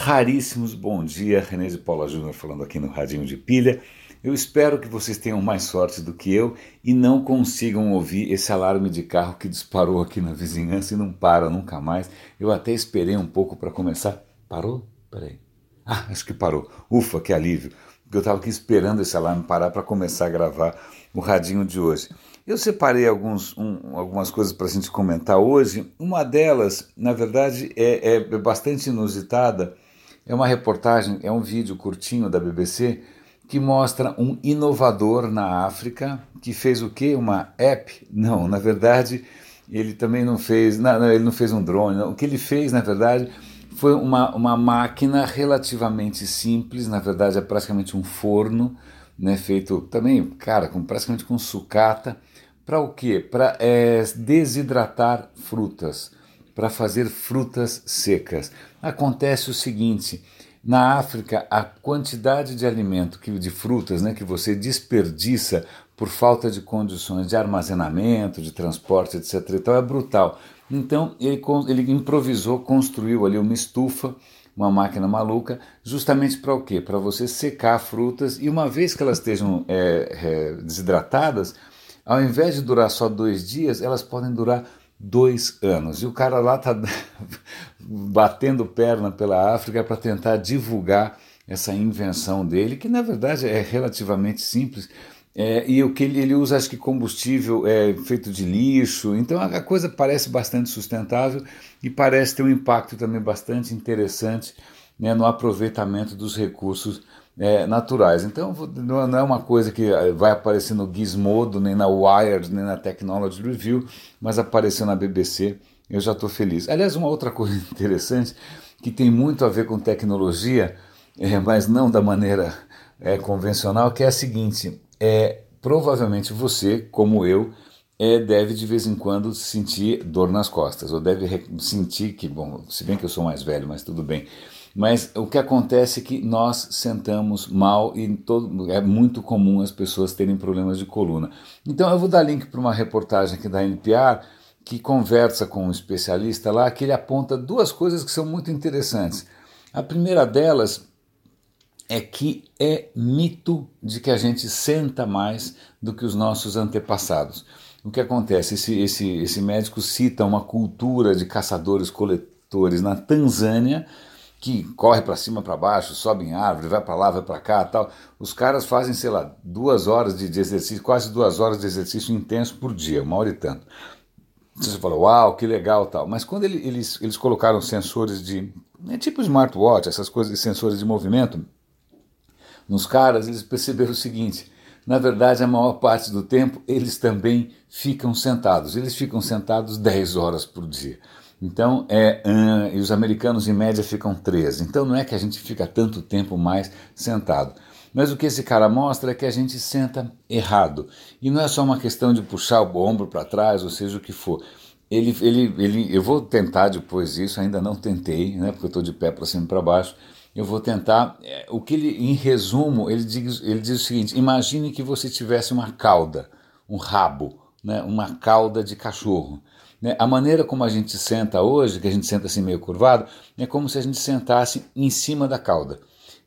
raríssimos. Bom dia, René de Paula Júnior falando aqui no Radinho de Pilha. Eu espero que vocês tenham mais sorte do que eu e não consigam ouvir esse alarme de carro que disparou aqui na vizinhança e não para nunca mais. Eu até esperei um pouco para começar. Parou? Peraí. Ah, acho que parou. Ufa, que alívio. Porque eu estava aqui esperando esse alarme parar para começar a gravar o radinho de hoje. Eu separei alguns, um, algumas coisas para a gente comentar hoje. Uma delas, na verdade, é, é bastante inusitada é uma reportagem, é um vídeo curtinho da BBC que mostra um inovador na África que fez o quê? Uma app? Não, na verdade ele também não fez, não, ele não fez um drone. Não. O que ele fez, na verdade, foi uma, uma máquina relativamente simples. Na verdade, é praticamente um forno, né, feito também, cara, com praticamente com sucata. Para o quê? Para é, desidratar frutas para fazer frutas secas. Acontece o seguinte: na África, a quantidade de alimento, que, de frutas, né, que você desperdiça por falta de condições de armazenamento, de transporte, etc., então é brutal. Então ele, ele improvisou, construiu ali uma estufa, uma máquina maluca, justamente para o quê? Para você secar frutas e uma vez que elas estejam é, é, desidratadas, ao invés de durar só dois dias, elas podem durar dois anos. E o cara lá está batendo perna pela África para tentar divulgar essa invenção dele, que na verdade é relativamente simples. É, e o que ele, ele, usa, acho que combustível é feito de lixo, então a coisa parece bastante sustentável e parece ter um impacto também bastante interessante né, no aproveitamento dos recursos é, naturais. Então não é uma coisa que eh, vai aparecer no Gizmodo, nem na Wired, nem na Technology Review, mas apareceu na BBC. Eu já estou feliz. Aliás, uma outra coisa interessante que tem muito a ver com tecnologia, é, mas não da maneira é, convencional, que é a seguinte: é provavelmente você, como eu, é, deve de vez em quando sentir dor nas costas, ou deve sentir que, bom, se bem que eu sou mais velho, mas tudo bem mas o que acontece é que nós sentamos mal e todo, é muito comum as pessoas terem problemas de coluna. Então eu vou dar link para uma reportagem aqui da NPR que conversa com um especialista lá que ele aponta duas coisas que são muito interessantes. A primeira delas é que é mito de que a gente senta mais do que os nossos antepassados. O que acontece? Esse, esse, esse médico cita uma cultura de caçadores-coletores na Tanzânia que corre para cima, para baixo, sobe em árvore, vai para lá, vai para cá, tal. Os caras fazem, sei lá, duas horas de, exercício, quase duas horas de exercício intenso por dia, uma hora e tanto. Você fala, uau, que legal, tal. Mas quando ele, eles, eles colocaram sensores de, é tipo smartwatch, essas coisas, sensores de movimento, nos caras, eles perceberam o seguinte: na verdade, a maior parte do tempo eles também ficam sentados. Eles ficam sentados 10 horas por dia. Então, é, uh, e os americanos em média ficam 13. Então não é que a gente fica tanto tempo mais sentado. Mas o que esse cara mostra é que a gente senta errado. E não é só uma questão de puxar o ombro para trás, ou seja o que for. Ele, ele, ele, eu vou tentar depois isso, ainda não tentei, né, porque eu estou de pé para cima e para baixo. Eu vou tentar. É, o que ele, em resumo, ele diz, ele diz o seguinte: imagine que você tivesse uma cauda, um rabo, né, uma cauda de cachorro. Né? A maneira como a gente senta hoje, que a gente senta assim meio curvado, é como se a gente sentasse em cima da cauda.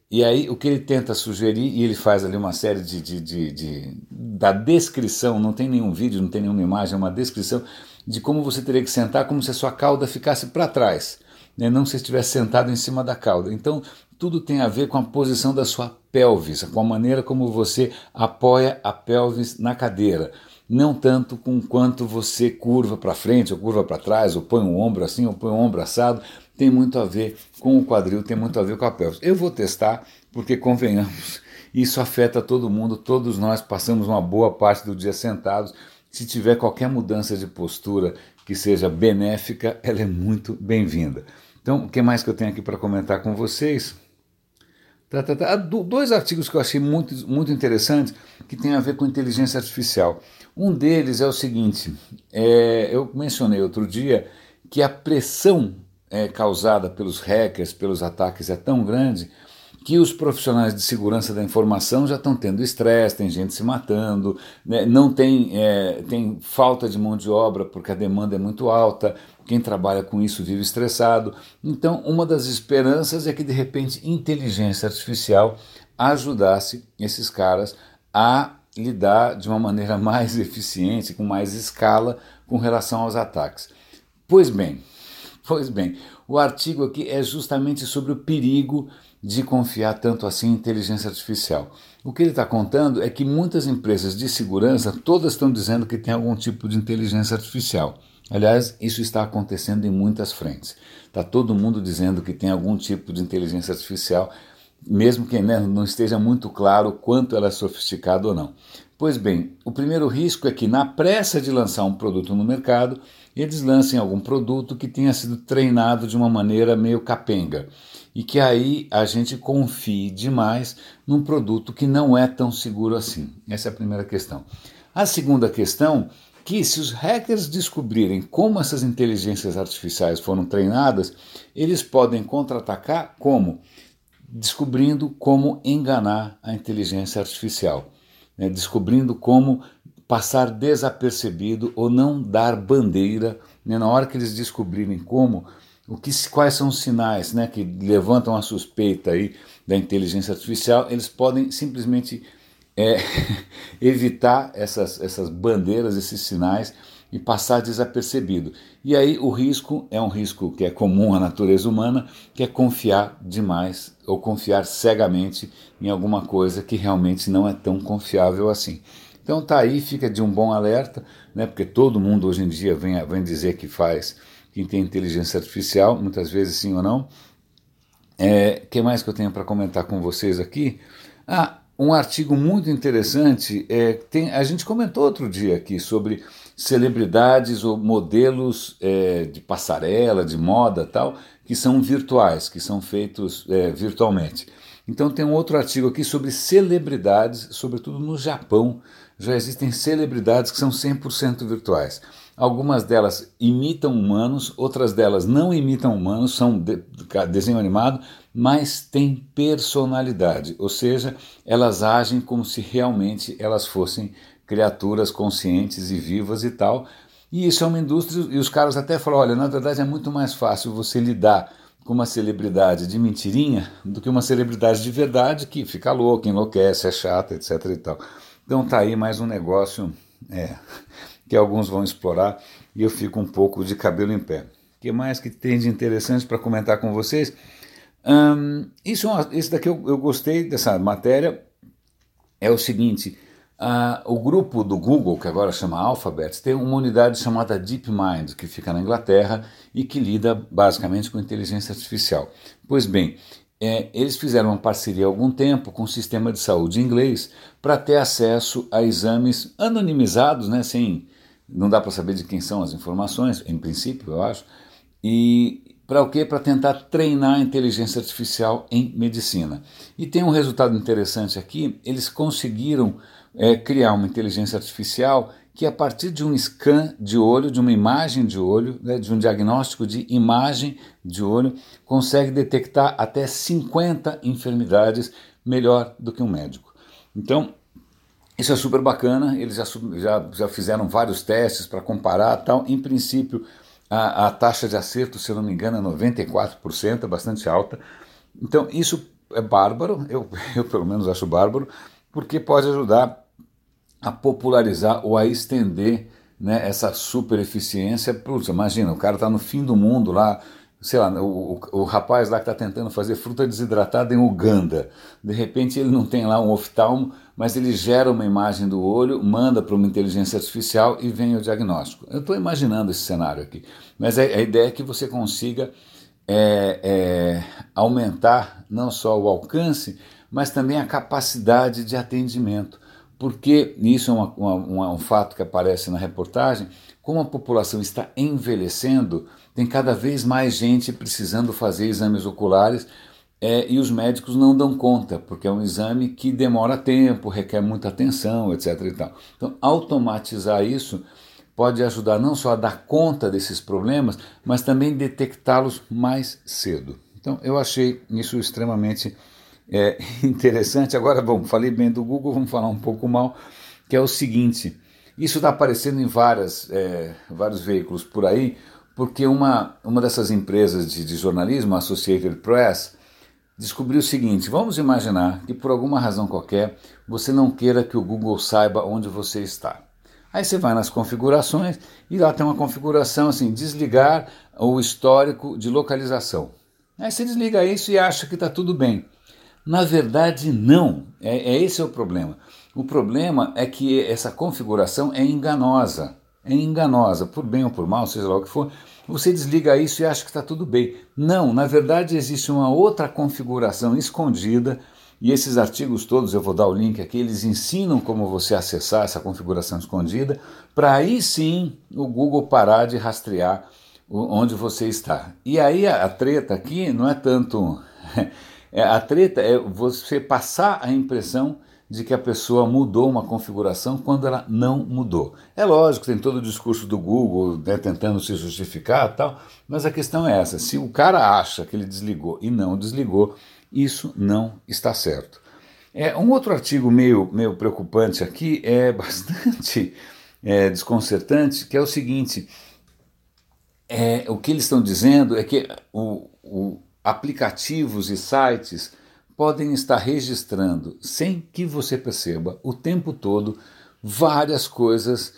E aí o que ele tenta sugerir, e ele faz ali uma série de, de, de, de, da descrição, não tem nenhum vídeo, não tem nenhuma imagem, é uma descrição de como você teria que sentar como se a sua cauda ficasse para trás, né? não se estivesse sentado em cima da cauda. Então tudo tem a ver com a posição da sua pelvis, com a maneira como você apoia a pelvis na cadeira não tanto com quanto você curva para frente ou curva para trás, ou põe um ombro assim ou põe um ombro assado, tem muito a ver com o quadril, tem muito a ver com a pelvis. Eu vou testar, porque convenhamos, isso afeta todo mundo, todos nós passamos uma boa parte do dia sentados. Se tiver qualquer mudança de postura que seja benéfica, ela é muito bem-vinda. Então, o que mais que eu tenho aqui para comentar com vocês? Tá, tá, tá. Dois artigos que eu achei muito, muito interessantes que têm a ver com inteligência artificial. Um deles é o seguinte: é, eu mencionei outro dia que a pressão é, causada pelos hackers, pelos ataques, é tão grande que os profissionais de segurança da informação já estão tendo estresse, tem gente se matando, né? não tem, é, tem falta de mão de obra porque a demanda é muito alta, quem trabalha com isso vive estressado. Então, uma das esperanças é que de repente inteligência artificial ajudasse esses caras a lidar de uma maneira mais eficiente, com mais escala com relação aos ataques. Pois bem, pois bem, o artigo aqui é justamente sobre o perigo de confiar tanto assim em inteligência artificial. O que ele está contando é que muitas empresas de segurança todas estão dizendo que tem algum tipo de inteligência artificial. Aliás, isso está acontecendo em muitas frentes. Está todo mundo dizendo que tem algum tipo de inteligência artificial mesmo que né, não esteja muito claro quanto ela é sofisticada ou não. Pois bem, o primeiro risco é que, na pressa de lançar um produto no mercado, eles lancem algum produto que tenha sido treinado de uma maneira meio capenga e que aí a gente confie demais num produto que não é tão seguro assim. Essa é a primeira questão. A segunda questão que se os hackers descobrirem como essas inteligências artificiais foram treinadas, eles podem contra-atacar como descobrindo como enganar a inteligência artificial, né? descobrindo como passar desapercebido ou não dar bandeira. Né? Na hora que eles descobrirem como, o que, quais são os sinais né, que levantam a suspeita aí da inteligência artificial, eles podem simplesmente é, evitar essas, essas bandeiras, esses sinais e passar desapercebido. E aí o risco é um risco que é comum à natureza humana, que é confiar demais ou confiar cegamente em alguma coisa que realmente não é tão confiável assim. Então tá aí, fica de um bom alerta, né? Porque todo mundo hoje em dia vem, vem dizer que faz, que tem inteligência artificial, muitas vezes sim ou não. É, que mais que eu tenho para comentar com vocês aqui? Ah, um artigo muito interessante. É, tem, a gente comentou outro dia aqui sobre celebridades ou modelos é, de passarela, de moda tal, que são virtuais, que são feitos é, virtualmente. Então tem um outro artigo aqui sobre celebridades, sobretudo no Japão. Já existem celebridades que são 100% virtuais. Algumas delas imitam humanos, outras delas não imitam humanos, são de, de desenho animado, mas têm personalidade, ou seja, elas agem como se realmente elas fossem criaturas conscientes e vivas e tal. E isso é uma indústria, e os caras até falam: olha, na verdade é muito mais fácil você lidar com uma celebridade de mentirinha do que uma celebridade de verdade que fica louca, enlouquece, é chata, etc. e tal. Então tá aí mais um negócio é, que alguns vão explorar e eu fico um pouco de cabelo em pé. O que mais que tem de interessante para comentar com vocês? Hum, isso, isso daqui eu, eu gostei dessa matéria. É o seguinte: Uh, o grupo do Google, que agora chama Alphabet, tem uma unidade chamada DeepMind, que fica na Inglaterra e que lida basicamente com inteligência artificial. Pois bem, é, eles fizeram uma parceria há algum tempo com o sistema de saúde inglês para ter acesso a exames anonimizados, né, sem, não dá para saber de quem são as informações, em princípio, eu acho, e para o quê? Para tentar treinar a inteligência artificial em medicina. E tem um resultado interessante aqui, eles conseguiram é, criar uma inteligência artificial que, a partir de um scan de olho, de uma imagem de olho, né, de um diagnóstico de imagem de olho, consegue detectar até 50 enfermidades melhor do que um médico. Então, isso é super bacana, eles já, já, já fizeram vários testes para comparar tal. Em princípio, a, a, taxa de acerto, se eu não me engano, é 94%, é bastante alta. Então, isso é bárbaro, eu, eu pelo menos acho bárbaro, porque pode ajudar a popularizar ou a estender né, essa super eficiência. Putz, imagina, o cara está no fim do mundo lá, sei lá, o, o, o rapaz lá que está tentando fazer fruta desidratada em Uganda. De repente ele não tem lá um oftalmo, mas ele gera uma imagem do olho, manda para uma inteligência artificial e vem o diagnóstico. Eu estou imaginando esse cenário aqui, mas a, a ideia é que você consiga é, é, aumentar não só o alcance, mas também a capacidade de atendimento porque isso é uma, uma, um fato que aparece na reportagem, como a população está envelhecendo, tem cada vez mais gente precisando fazer exames oculares é, e os médicos não dão conta, porque é um exame que demora tempo, requer muita atenção, etc. Então, automatizar isso pode ajudar não só a dar conta desses problemas, mas também detectá-los mais cedo. Então, eu achei isso extremamente é, interessante. Agora, bom, falei bem do Google, vamos falar um pouco mal, que é o seguinte: isso está aparecendo em várias, é, vários veículos por aí, porque uma, uma dessas empresas de, de jornalismo, a Associated Press, descobriu o seguinte: vamos imaginar que por alguma razão qualquer você não queira que o Google saiba onde você está. Aí você vai nas configurações e lá tem uma configuração assim: desligar o histórico de localização. Aí você desliga isso e acha que está tudo bem. Na verdade, não. É, é esse é o problema. O problema é que essa configuração é enganosa. É enganosa, por bem ou por mal, seja lá o que for. Você desliga isso e acha que está tudo bem. Não, na verdade existe uma outra configuração escondida e esses artigos todos, eu vou dar o link aqui, eles ensinam como você acessar essa configuração escondida, para aí sim o Google parar de rastrear onde você está. E aí a, a treta aqui não é tanto. É, a treta é você passar a impressão de que a pessoa mudou uma configuração quando ela não mudou. É lógico, tem todo o discurso do Google né, tentando se justificar tal, mas a questão é essa: se o cara acha que ele desligou e não desligou, isso não está certo. É, um outro artigo meio, meio preocupante aqui é bastante é, desconcertante, que é o seguinte: é, o que eles estão dizendo é que o, o, aplicativos e sites podem estar registrando, sem que você perceba, o tempo todo, várias coisas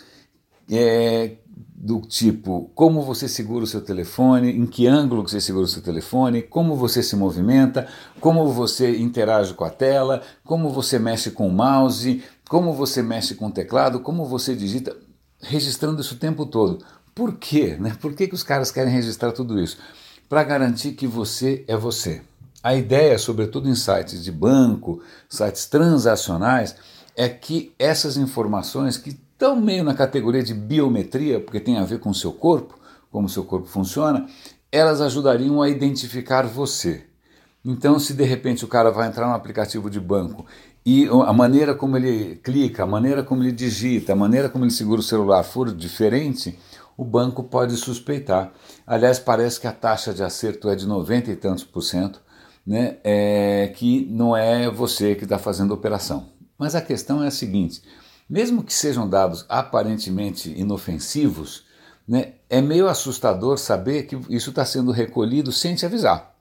é, do tipo como você segura o seu telefone, em que ângulo você segura o seu telefone, como você se movimenta, como você interage com a tela, como você mexe com o mouse, como você mexe com o teclado, como você digita, registrando isso o tempo todo. Por quê? Né? Por que, que os caras querem registrar tudo isso? Para garantir que você é você. A ideia, sobretudo em sites de banco, sites transacionais, é que essas informações que estão meio na categoria de biometria, porque tem a ver com o seu corpo, como o seu corpo funciona, elas ajudariam a identificar você. Então, se de repente o cara vai entrar no aplicativo de banco e a maneira como ele clica, a maneira como ele digita, a maneira como ele segura o celular for diferente, o banco pode suspeitar. Aliás, parece que a taxa de acerto é de 90 e tantos por cento, né? É, que não é você que está fazendo a operação. Mas a questão é a seguinte: mesmo que sejam dados aparentemente inofensivos, né, é meio assustador saber que isso está sendo recolhido sem te avisar.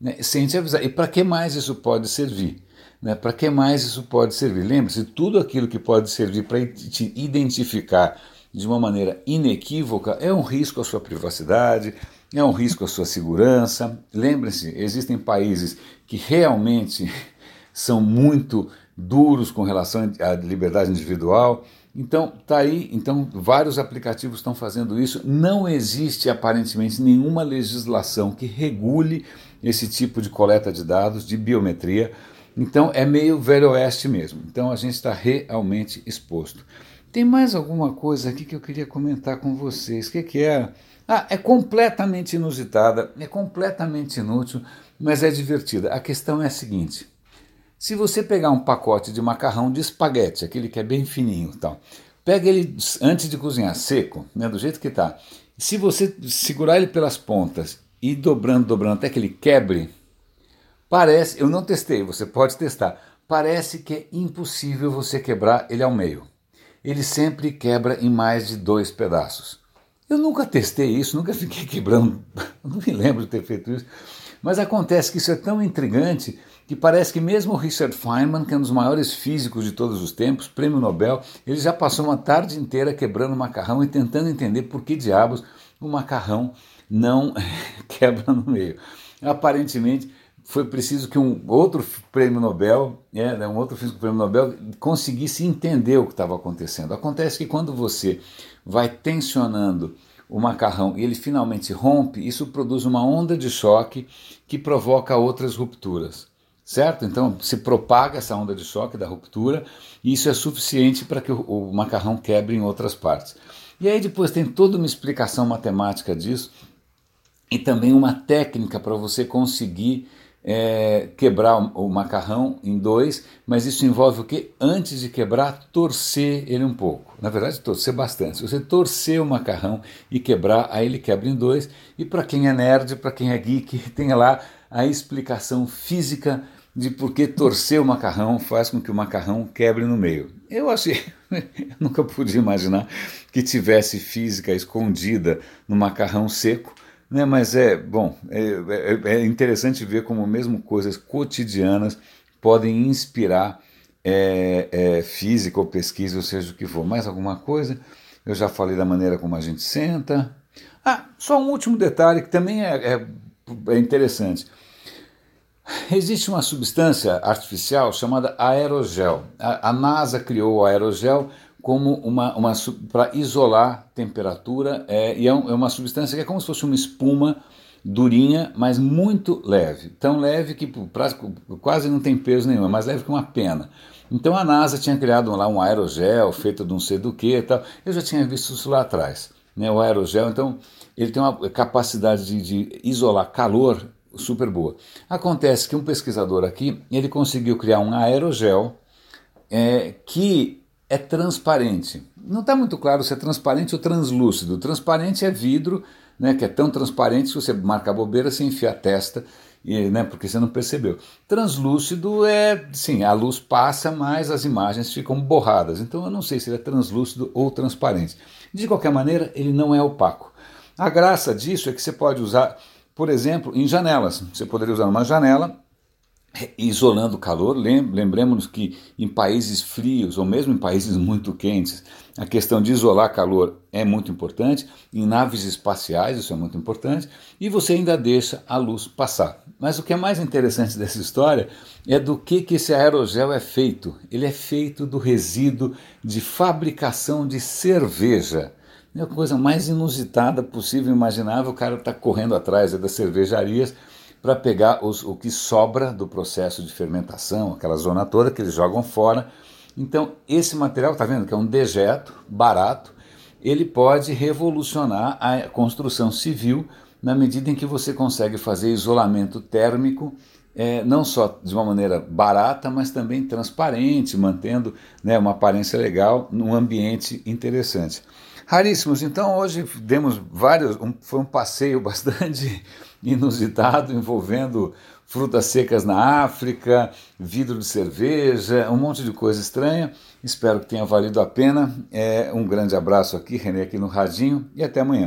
Né, sem te avisar. E para que mais isso pode servir? Né, para que mais isso pode servir? Lembre-se, tudo aquilo que pode servir para te identificar de uma maneira inequívoca é um risco à sua privacidade, é um risco à sua segurança. Lembre-se, existem países que realmente são muito duros com relação à liberdade individual. Então, tá aí, então vários aplicativos estão fazendo isso. Não existe aparentemente nenhuma legislação que regule esse tipo de coleta de dados, de biometria. Então é meio velho oeste mesmo. Então a gente está realmente exposto. Tem mais alguma coisa aqui que eu queria comentar com vocês. O que, que é? Ah, é completamente inusitada, é completamente inútil, mas é divertida. A questão é a seguinte: se você pegar um pacote de macarrão de espaguete, aquele que é bem fininho, tal, pega ele antes de cozinhar seco, né, do jeito que está. Se você segurar ele pelas pontas e dobrando, dobrando até que ele quebre, parece, eu não testei, você pode testar. Parece que é impossível você quebrar ele ao meio. Ele sempre quebra em mais de dois pedaços. Eu nunca testei isso, nunca fiquei quebrando, não me lembro de ter feito isso. Mas acontece que isso é tão intrigante que parece que mesmo o Richard Feynman, que é um dos maiores físicos de todos os tempos, prêmio Nobel, ele já passou uma tarde inteira quebrando macarrão e tentando entender por que diabos o macarrão não quebra no meio. Aparentemente foi preciso que um outro prêmio Nobel, é, um outro físico prêmio Nobel, conseguisse entender o que estava acontecendo. Acontece que quando você vai tensionando o macarrão e ele finalmente rompe, isso produz uma onda de choque que provoca outras rupturas certo? Então se propaga essa onda de choque da ruptura e isso é suficiente para que o, o, macarrão quebre em outras partes. E aí depois tem toda uma explicação matemática disso e também uma técnica para você conseguir é, quebrar o, macarrão em dois, mas isso envolve o que? Antes de quebrar, torcer ele um pouco. Na verdade, torcer bastante. Se você torcer o macarrão e quebrar, aí ele quebra em dois. E para quem é nerd, para quem é geek, tem lá a explicação física de porque torcer o macarrão faz com que o macarrão quebre no meio. Eu achei, eu nunca podia imaginar que tivesse física escondida no macarrão seco, né? mas é bom, é, é, é interessante ver como mesmo coisas cotidianas podem inspirar é, é, física ou pesquisa, ou seja o que for. Mais alguma coisa? Eu já falei da maneira como a gente senta. Ah, só um último detalhe que também é, é, é interessante. Existe uma substância artificial chamada aerogel. A, a NASA criou o aerogel como uma, uma para isolar temperatura é, e é, um, é, uma substância que é como se fosse uma espuma durinha, mas muito leve. Tão leve que quase não tem peso nenhum, é mais leve que uma pena. Então a NASA tinha criado lá um aerogel feito de não sei do que e tal. Eu já tinha visto isso lá atrás. Né? O aerogel, então, ele tem uma capacidade de, de isolar calor super boa. Acontece que um pesquisador aqui, ele conseguiu criar um aerogel é, que é transparente. Não está muito claro se é transparente ou translúcido. Transparente é vidro, né, que é tão transparente que você marca a bobeira, você enfia a testa, e, né, porque você não percebeu. Translúcido é, sim, a luz passa, mas as imagens ficam borradas. Então eu não sei se ele é translúcido ou transparente. De qualquer maneira, ele não é opaco. A graça disso é que você pode usar por exemplo, em janelas. Você poderia usar uma janela isolando o calor. Lembremos que em países frios ou mesmo em países muito quentes, a questão de isolar calor é muito importante. Em naves espaciais, isso é muito importante. E você ainda deixa a luz passar. Mas o que é mais interessante dessa história é do que, que esse aerogel é feito. Ele é feito do resíduo de fabricação de cerveja. É a coisa mais inusitada possível, imaginável. O cara está correndo atrás das cervejarias para pegar os, o que sobra do processo de fermentação, aquela zona toda que eles jogam fora. Então, esse material, está vendo que é um dejeto barato, ele pode revolucionar a construção civil na medida em que você consegue fazer isolamento térmico, é, não só de uma maneira barata, mas também transparente, mantendo né, uma aparência legal num ambiente interessante. Raríssimos. Então hoje demos vários, um, foi um passeio bastante inusitado envolvendo frutas secas na África, vidro de cerveja, um monte de coisa estranha. Espero que tenha valido a pena. É, um grande abraço aqui, René, aqui no Radinho, e até amanhã.